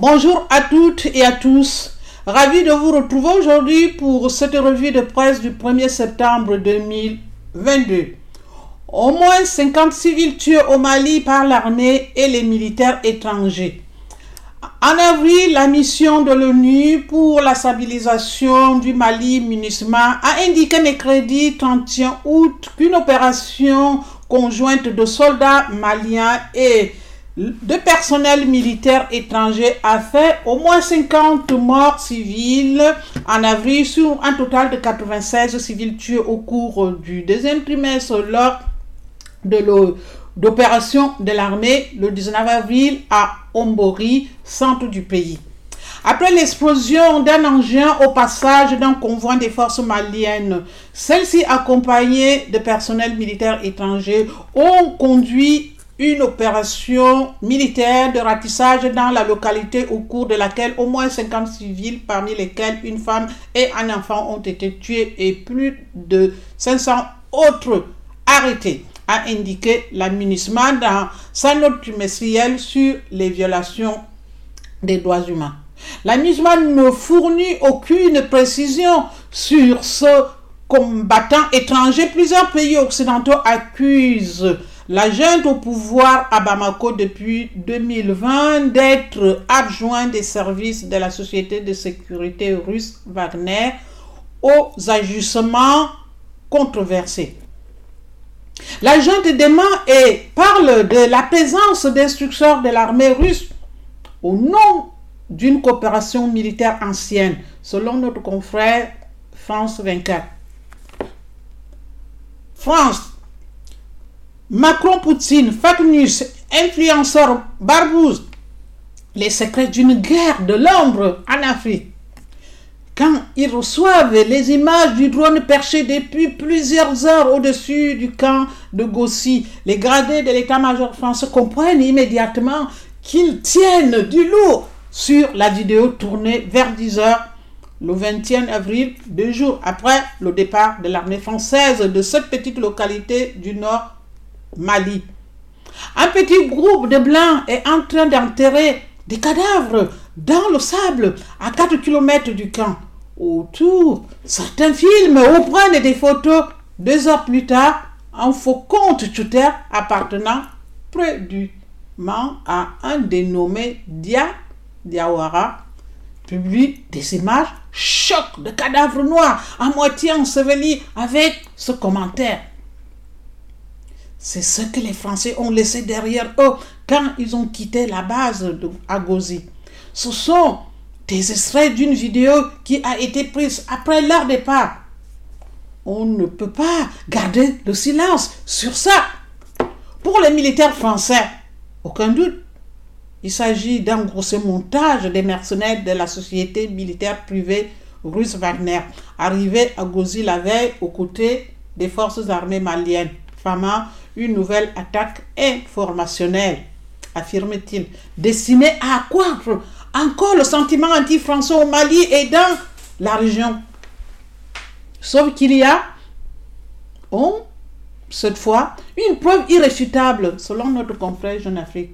Bonjour à toutes et à tous. Ravi de vous retrouver aujourd'hui pour cette revue de presse du 1er septembre 2022. Au moins 50 civils tués au Mali par l'armée et les militaires étrangers. En avril, la mission de l'ONU pour la stabilisation du Mali, MINUSMA, a indiqué mercredi 31 août qu'une opération conjointe de soldats maliens et de personnel militaire étranger a fait au moins 50 morts civils en avril sur un total de 96 civils tués au cours du deuxième trimestre lors de d'opération de l'armée le 19 avril à Ombori, centre du pays. Après l'explosion d'un engin au passage d'un convoi des forces maliennes, celles-ci accompagnées de personnel militaire étranger ont conduit une opération militaire de ratissage dans la localité au cours de laquelle au moins 50 civils, parmi lesquels une femme et un enfant, ont été tués et plus de 500 autres arrêtés, a indiqué l'aménagement dans sa note trimestrielle sur les violations des droits humains. L'amusement ne fournit aucune précision sur ce combattant étranger. Plusieurs pays occidentaux accusent la junte au pouvoir à Bamako depuis 2020 d'être adjoint des services de la société de sécurité russe Wagner aux ajustements controversés. La junte demande et parle de la présence d'instructeurs de l'armée russe au nom d'une coopération militaire ancienne, selon notre confrère France 24. France Macron-Poutine, fake news, influenceur, barbouze, les secrets d'une guerre de l'ombre en Afrique. Quand ils reçoivent les images du drone perché depuis plusieurs heures au-dessus du camp de Gossi, les gradés de l'état-major français comprennent immédiatement qu'ils tiennent du lourd sur la vidéo tournée vers 10 heures le 21 avril, deux jours après le départ de l'armée française de cette petite localité du nord Mali. Un petit groupe de Blancs est en train d'enterrer des cadavres dans le sable à 4 km du camp. Autour, certains filment ou prennent des photos. Deux heures plus tard, un faux compte Twitter appartenant Mans à un dénommé Dia Diawara publie des images choc de cadavres noirs à moitié ensevelis avec ce commentaire. C'est ce que les Français ont laissé derrière eux quand ils ont quitté la base de Agosi. Ce sont des extraits d'une vidéo qui a été prise après leur départ. On ne peut pas garder le silence sur ça. Pour les militaires français, aucun doute, il s'agit d'un gros montage des mercenaires de la société militaire privée russe Wagner, arrivés à Gozi la veille aux côtés des forces armées maliennes, famant une nouvelle attaque informationnelle, affirme-t-il, destinée à accroître encore le sentiment anti-français au Mali et dans la région. Sauf qu'il y a, oh, cette fois, une preuve irréfutable, selon notre confrère Jeune Afrique.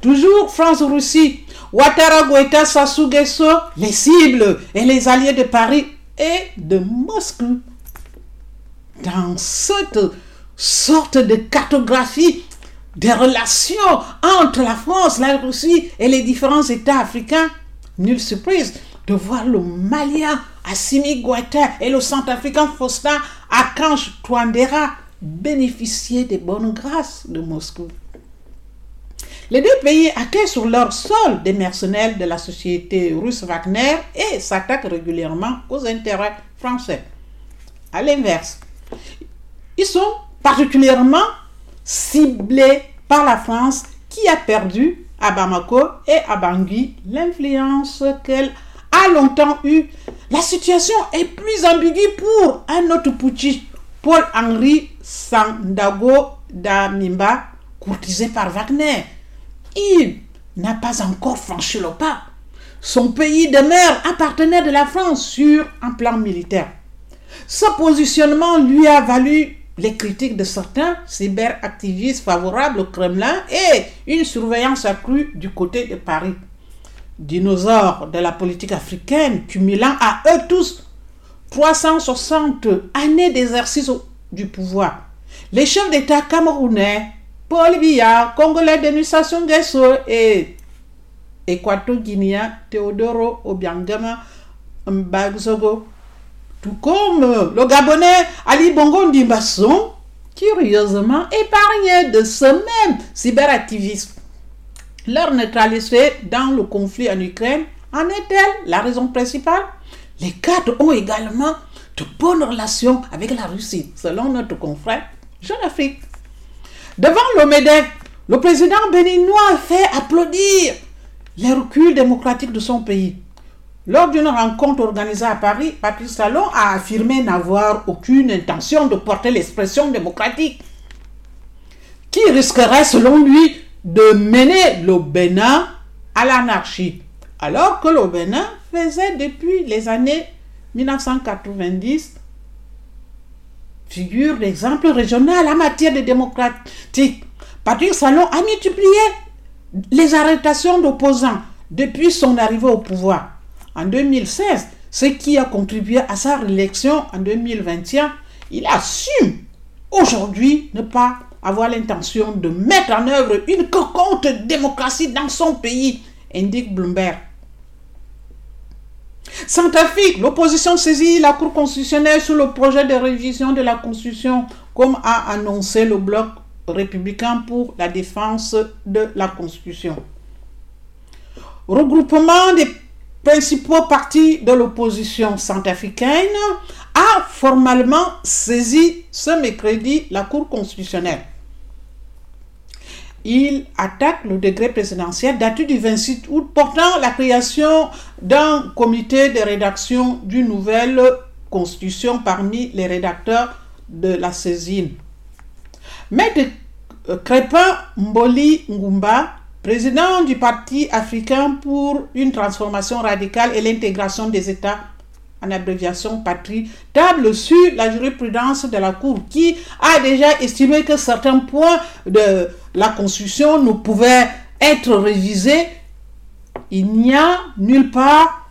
Toujours France-Russie, Ouattara, Goïta, Sassou les cibles et les alliés de Paris et de Moscou. Dans cette sorte de cartographie des relations entre la France, la Russie et les différents États africains. Nulle surprise de voir le Malien Assimi Goïta et le Centrafricain Faustin Akanch Touandera bénéficier des bonnes grâces de Moscou. Les deux pays accueillent sur leur sol des mercenaires de la société russe Wagner et s'attaquent régulièrement aux intérêts français. À l'inverse, ils sont particulièrement ciblés par la France qui a perdu à Bamako et à Bangui l'influence qu'elle a longtemps eue. La situation est plus ambiguë pour un autre putschiste, Paul-Henri Sandago Damimba, courtisé par Wagner. Il n'a pas encore franchi le pas. Son pays demeure un partenaire de la France sur un plan militaire. Ce positionnement lui a valu les critiques de certains cyberactivistes favorables au Kremlin et une surveillance accrue du côté de Paris. dinosaures de la politique africaine, cumulant à eux tous 360 années d'exercice du pouvoir. Les chefs d'État camerounais, Paul Biya, congolais Denis Sassou Nguesso et équato-guinéen Teodoro Obiangama Mbagzogo, tout comme le Gabonais Ali Bongo Ndimba sont curieusement épargnés de ce même cyberactivisme. Leur neutralité dans le conflit en Ukraine en est-elle la raison principale? Les quatre ont également de bonnes relations avec la Russie, selon notre confrère Jean Afrique. Devant le le président béninois fait applaudir les reculs démocratiques de son pays. Lors d'une rencontre organisée à Paris, Patrice Talon a affirmé n'avoir aucune intention de porter l'expression démocratique, qui risquerait selon lui de mener le Bénin à l'anarchie, alors que le Bénin faisait depuis les années 1990 figure d'exemple régional en matière de démocratique. Patrick Salon a multiplié les arrestations d'opposants depuis son arrivée au pouvoir. En 2016, ce qui a contribué à sa réélection en 2021, il assume aujourd'hui ne pas avoir l'intention de mettre en œuvre une coconte démocratie dans son pays, indique Bloomberg. Centrafrique, l'opposition saisit la Cour constitutionnelle sur le projet de révision de la Constitution, comme a annoncé le bloc républicain pour la défense de la Constitution. Regroupement des principaux partis de l'opposition centrafricaine a formellement saisi ce mercredi la Cour constitutionnelle il attaque le décret présidentiel daté du 26 août portant la création d'un comité de rédaction d'une nouvelle constitution parmi les rédacteurs de la saisine. Maître Crépin Mboli Ngumba, président du Parti africain pour une transformation radicale et l'intégration des États en abréviation patrie, table sur la jurisprudence de la Cour qui a déjà estimé que certains points de la Constitution ne pouvaient être révisés. Il n'y a nulle part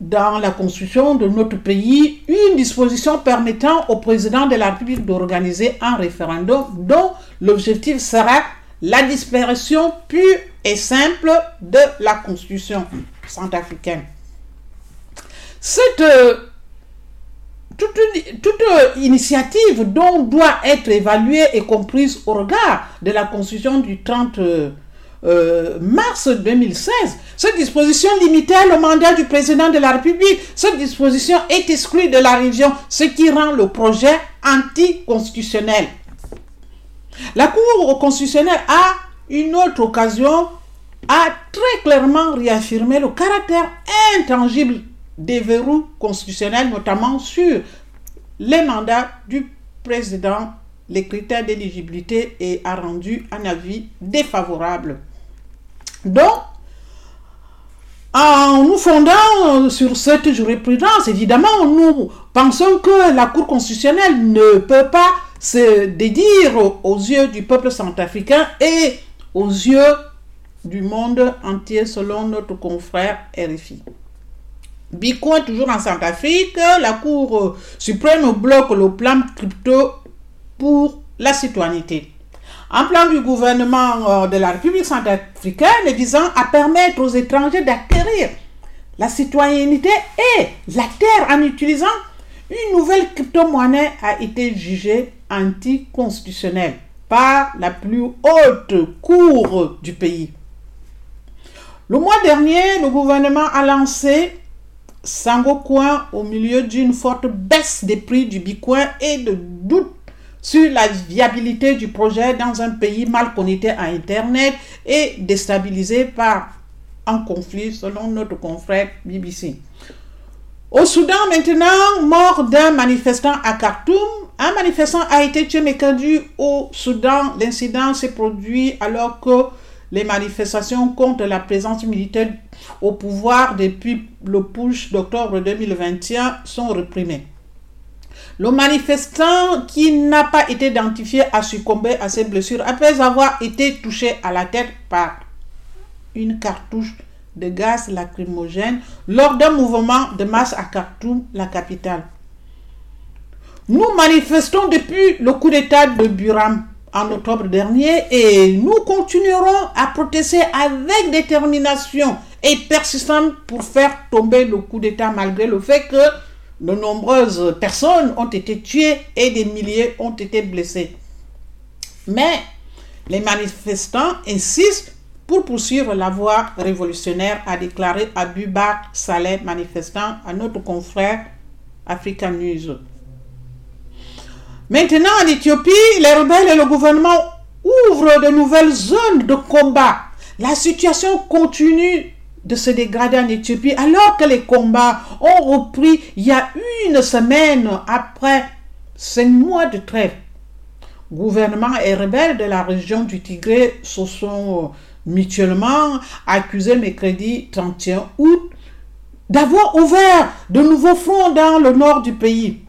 dans la Constitution de notre pays une disposition permettant au président de la République d'organiser un référendum dont l'objectif sera la disparition pure et simple de la Constitution centrafricaine. Cette euh, toute, initiative dont doit être évaluée et comprise au regard de la Constitution du 30 euh, mars 2016, cette disposition limitait le mandat du président de la République. Cette disposition est exclue de la révision, ce qui rend le projet anticonstitutionnel. La Cour constitutionnelle a une autre occasion a très clairement réaffirmé le caractère intangible des verrous constitutionnels, notamment sur les mandats du président, les critères d'éligibilité et a rendu un avis défavorable. Donc, en nous fondant sur cette jurisprudence, évidemment, nous pensons que la Cour constitutionnelle ne peut pas se dédire aux yeux du peuple centrafricain et aux yeux du monde entier, selon notre confrère RFI. Bitcoin toujours en Centrafrique, la Cour suprême bloque le plan crypto pour la citoyenneté. Un plan du gouvernement euh, de la République centrafricaine visant à permettre aux étrangers d'acquérir la citoyenneté et la terre en utilisant une nouvelle crypto-monnaie a été jugée anticonstitutionnelle par la plus haute cour du pays. Le mois dernier, le gouvernement a lancé Coin au milieu d'une forte baisse des prix du bitcoin et de doutes sur la viabilité du projet dans un pays mal connecté à Internet et déstabilisé par un conflit selon notre confrère BBC. Au Soudan maintenant, mort d'un manifestant à Khartoum, un manifestant a été tué mercredi au Soudan. L'incident s'est produit alors que les manifestations contre la présence militaire au pouvoir depuis le push d'octobre 2021 sont réprimées. Le manifestant qui n'a pas été identifié a succombé à ses blessures après avoir été touché à la tête par une cartouche de gaz lacrymogène lors d'un mouvement de masse à Khartoum, la capitale. Nous manifestons depuis le coup d'État de Buram en octobre dernier et nous continuerons à protester avec détermination et persistance pour faire tomber le coup d'État malgré le fait que de nombreuses personnes ont été tuées et des milliers ont été blessés. Mais les manifestants insistent pour poursuivre la voie révolutionnaire, a déclaré Abubakar Saleh, manifestant à notre confrère African. Maintenant, en Éthiopie, les rebelles et le gouvernement ouvrent de nouvelles zones de combat. La situation continue de se dégrader en Éthiopie alors que les combats ont repris il y a une semaine après cinq mois de trêve. Gouvernement et rebelles de la région du Tigré se sont mutuellement accusés mercredi 31 août d'avoir ouvert de nouveaux fronts dans le nord du pays.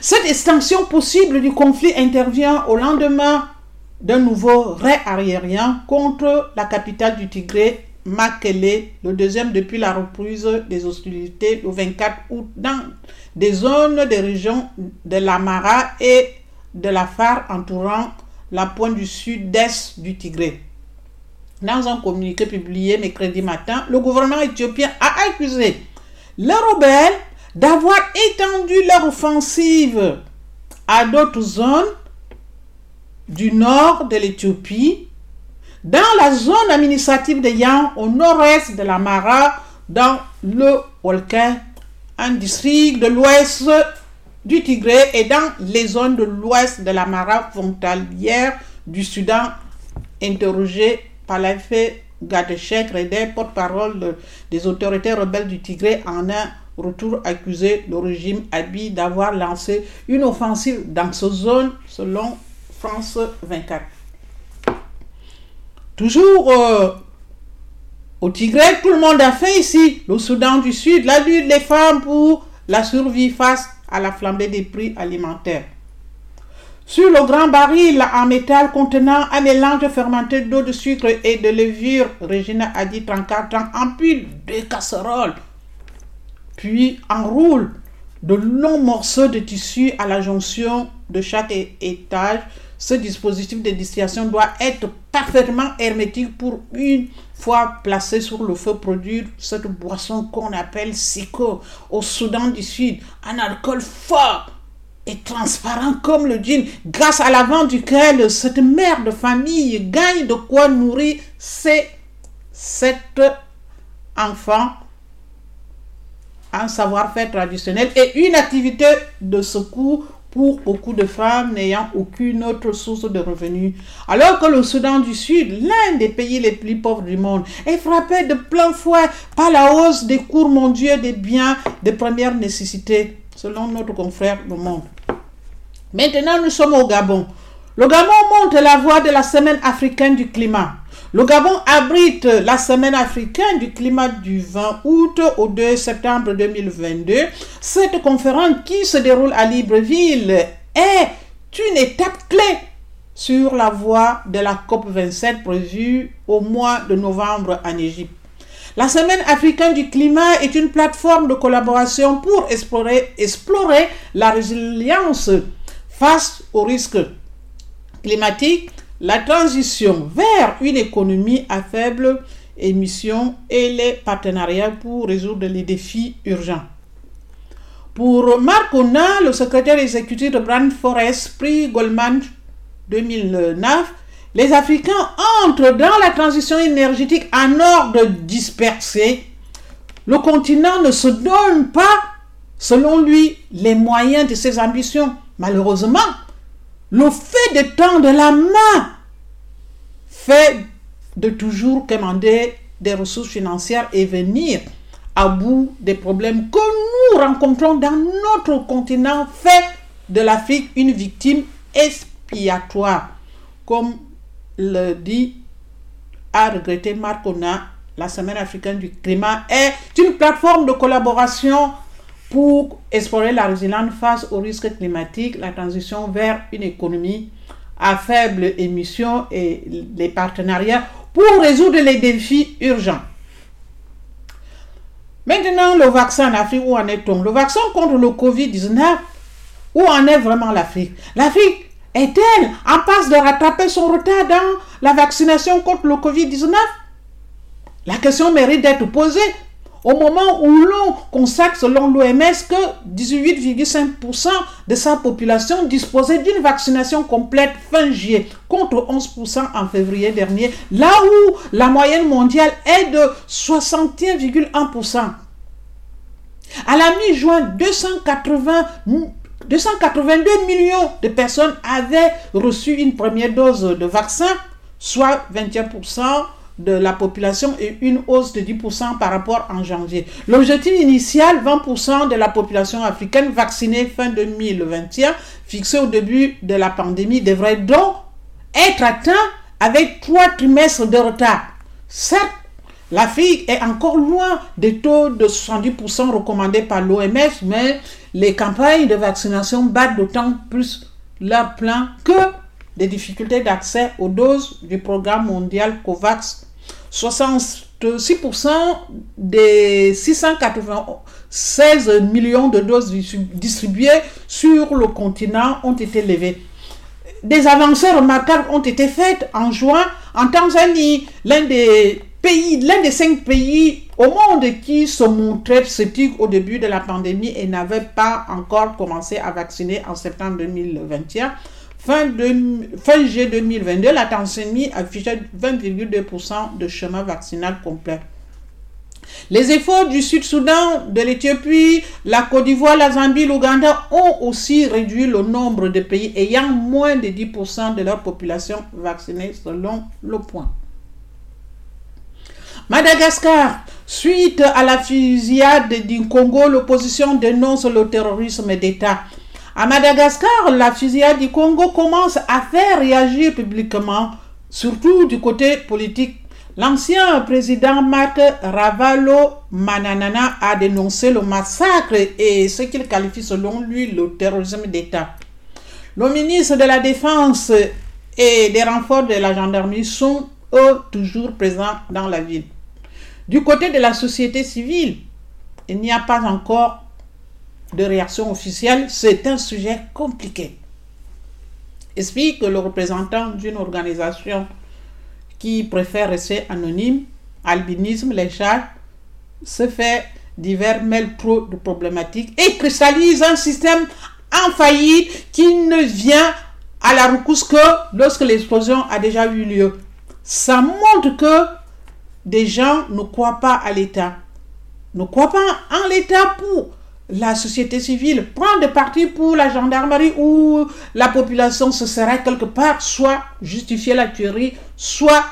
Cette extension possible du conflit intervient au lendemain d'un nouveau ray aérien contre la capitale du Tigré, Makele, le deuxième depuis la reprise des hostilités le 24 août dans des zones des régions de l'Amara et de la phare entourant la pointe du sud-est du Tigré. Dans un communiqué publié mercredi matin, le gouvernement éthiopien a accusé les rebelles d'avoir étendu leur offensive à d'autres zones du nord de l'Éthiopie, dans la zone administrative de Yan, au nord-est de la Mara, dans le Wolkin, un district de l'ouest du Tigré et dans les zones de l'ouest de la Mara frontalière du Soudan, interrogé par l'effet Gadeshek Reder, porte-parole des autorités rebelles du Tigré, en un retour accusé le régime Abiy d'avoir lancé une offensive dans ce zone, selon France 24. Toujours euh, au Tigré, tout le monde a fait ici, le Soudan du Sud, la lutte des femmes pour la survie face à la flambée des prix alimentaires. Sur le grand baril en métal contenant un mélange fermenté d'eau de sucre et de levure, Regina a dit 34 ans, empile deux casseroles, puis enroule de longs morceaux de tissu à la jonction de chaque étage. Ce dispositif de distillation doit être parfaitement hermétique pour une fois placé sur le feu produire cette boisson qu'on appelle Siko au Soudan du Sud, un alcool fort et transparent comme le jean, grâce à la vente duquel cette mère de famille gagne de quoi nourrir ses sept enfants un savoir-faire traditionnel et une activité de secours pour beaucoup de femmes n'ayant aucune autre source de revenus. Alors que le Soudan du Sud, l'un des pays les plus pauvres du monde, est frappé de plein fouet par la hausse des cours mondiaux des biens de première nécessité, selon notre confrère Le Monde. Maintenant, nous sommes au Gabon. Le Gabon monte la voie de la semaine africaine du climat. Le Gabon abrite la semaine africaine du climat du 20 août au 2 septembre 2022. Cette conférence qui se déroule à Libreville est une étape clé sur la voie de la COP27 prévue au mois de novembre en Égypte. La Semaine africaine du climat est une plateforme de collaboration pour explorer, explorer la résilience face aux risques climatiques la transition vers une économie à faible émission et les partenariats pour résoudre les défis urgents. Pour Marc Ona, le secrétaire exécutif de Brand Forest, prix Goldman 2009, les Africains entrent dans la transition énergétique en ordre dispersé. Le continent ne se donne pas, selon lui, les moyens de ses ambitions. Malheureusement, le fait de tendre la main fait de toujours commander des ressources financières et venir à bout des problèmes que nous rencontrons dans notre continent fait de l'Afrique une victime expiatoire. Comme le dit, a regretté Marcona, la Semaine africaine du climat est une plateforme de collaboration pour explorer la résilience face aux risques climatiques, la transition vers une économie à faible émission et les partenariats pour résoudre les défis urgents. Maintenant, le vaccin en Afrique, où en est-on? Le vaccin contre le Covid-19, où en est vraiment l'Afrique? L'Afrique est-elle en passe de rattraper son retard dans la vaccination contre le Covid-19 La question mérite d'être posée au moment où l'on constate, selon l'OMS, que 18,5% de sa population disposait d'une vaccination complète fin juillet, contre 11% en février dernier, là où la moyenne mondiale est de 61,1%. À la mi-juin, 280 282 millions de personnes avaient reçu une première dose de vaccin, soit 21% de la population et une hausse de 10% par rapport en janvier. L'objectif initial, 20% de la population africaine vaccinée fin 2021, fixé au début de la pandémie, devrait donc être atteint avec trois trimestres de retard. Certes, l'Afrique est encore loin des taux de 70% recommandés par l'OMS, mais les campagnes de vaccination battent d'autant plus leur plein que des difficultés d'accès aux doses du programme mondial COVAX 66% des 696 millions de doses distribuées sur le continent ont été levées. Des avancées remarquables ont été faites en juin en Tanzanie, l'un des pays, l'un des cinq pays au monde qui se montrait sceptique au début de la pandémie et n'avait pas encore commencé à vacciner en septembre 2021. Fin, de, fin juillet 2022, la Tanzanie affichait 20,2% de chemin vaccinal complet. Les efforts du Sud-Soudan, de l'Éthiopie, la Côte d'Ivoire, la Zambie, l'Ouganda ont aussi réduit le nombre de pays ayant moins de 10% de leur population vaccinée selon le point. Madagascar, suite à la fusillade du Congo, l'opposition dénonce le terrorisme d'État. À Madagascar, la fusillade du Congo commence à faire réagir publiquement, surtout du côté politique. L'ancien président Marc Ravalo Mananana a dénoncé le massacre et ce qu'il qualifie selon lui le terrorisme d'État. Le ministre de la Défense et des renforts de la gendarmerie sont eux toujours présents dans la ville. Du côté de la société civile, il n'y a pas encore de réaction officielle, c'est un sujet compliqué. Explique le représentant d'une organisation qui préfère rester anonyme, albinisme, les chats, se fait divers mêlent trop de problématiques et cristallise un système en faillite qui ne vient à la recousse que lorsque l'explosion a déjà eu lieu. Ça montre que des gens ne croient pas à l'État, ne croient pas en l'État pour la société civile prend des partis pour la gendarmerie ou la population se serait quelque part soit justifier la tuerie, soit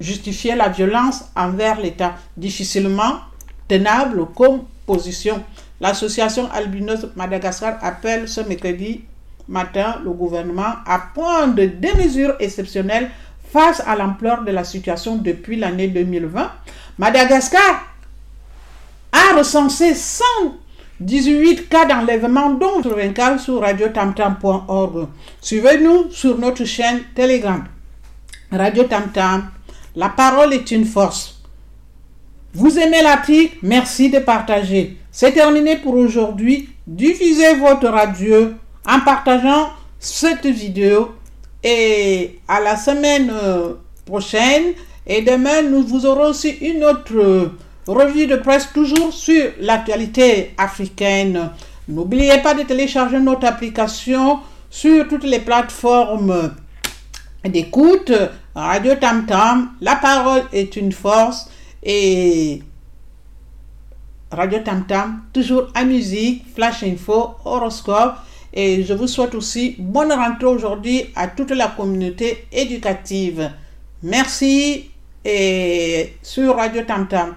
justifier la violence envers l'État. Difficilement tenable comme position. L'association albinos Madagascar appelle ce mercredi matin le gouvernement à prendre des mesures exceptionnelles face à l'ampleur de la situation depuis l'année 2020. Madagascar a recensé 100 18 cas d'enlèvement, dont 24 sur radiotamtam.org. Suivez-nous sur notre chaîne Telegram. Radio Tamtam, la parole est une force. Vous aimez l'article Merci de partager. C'est terminé pour aujourd'hui. Diffusez votre radio en partageant cette vidéo et à la semaine euh, prochaine. Et demain, nous vous aurons aussi une autre Revue de presse toujours sur l'actualité africaine. N'oubliez pas de télécharger notre application sur toutes les plateformes d'écoute. Radio Tam Tam, la parole est une force et Radio Tam Tam, toujours à musique, flash info, horoscope. Et je vous souhaite aussi bonne rentrée aujourd'hui à toute la communauté éducative. Merci et sur Radio Tam Tam.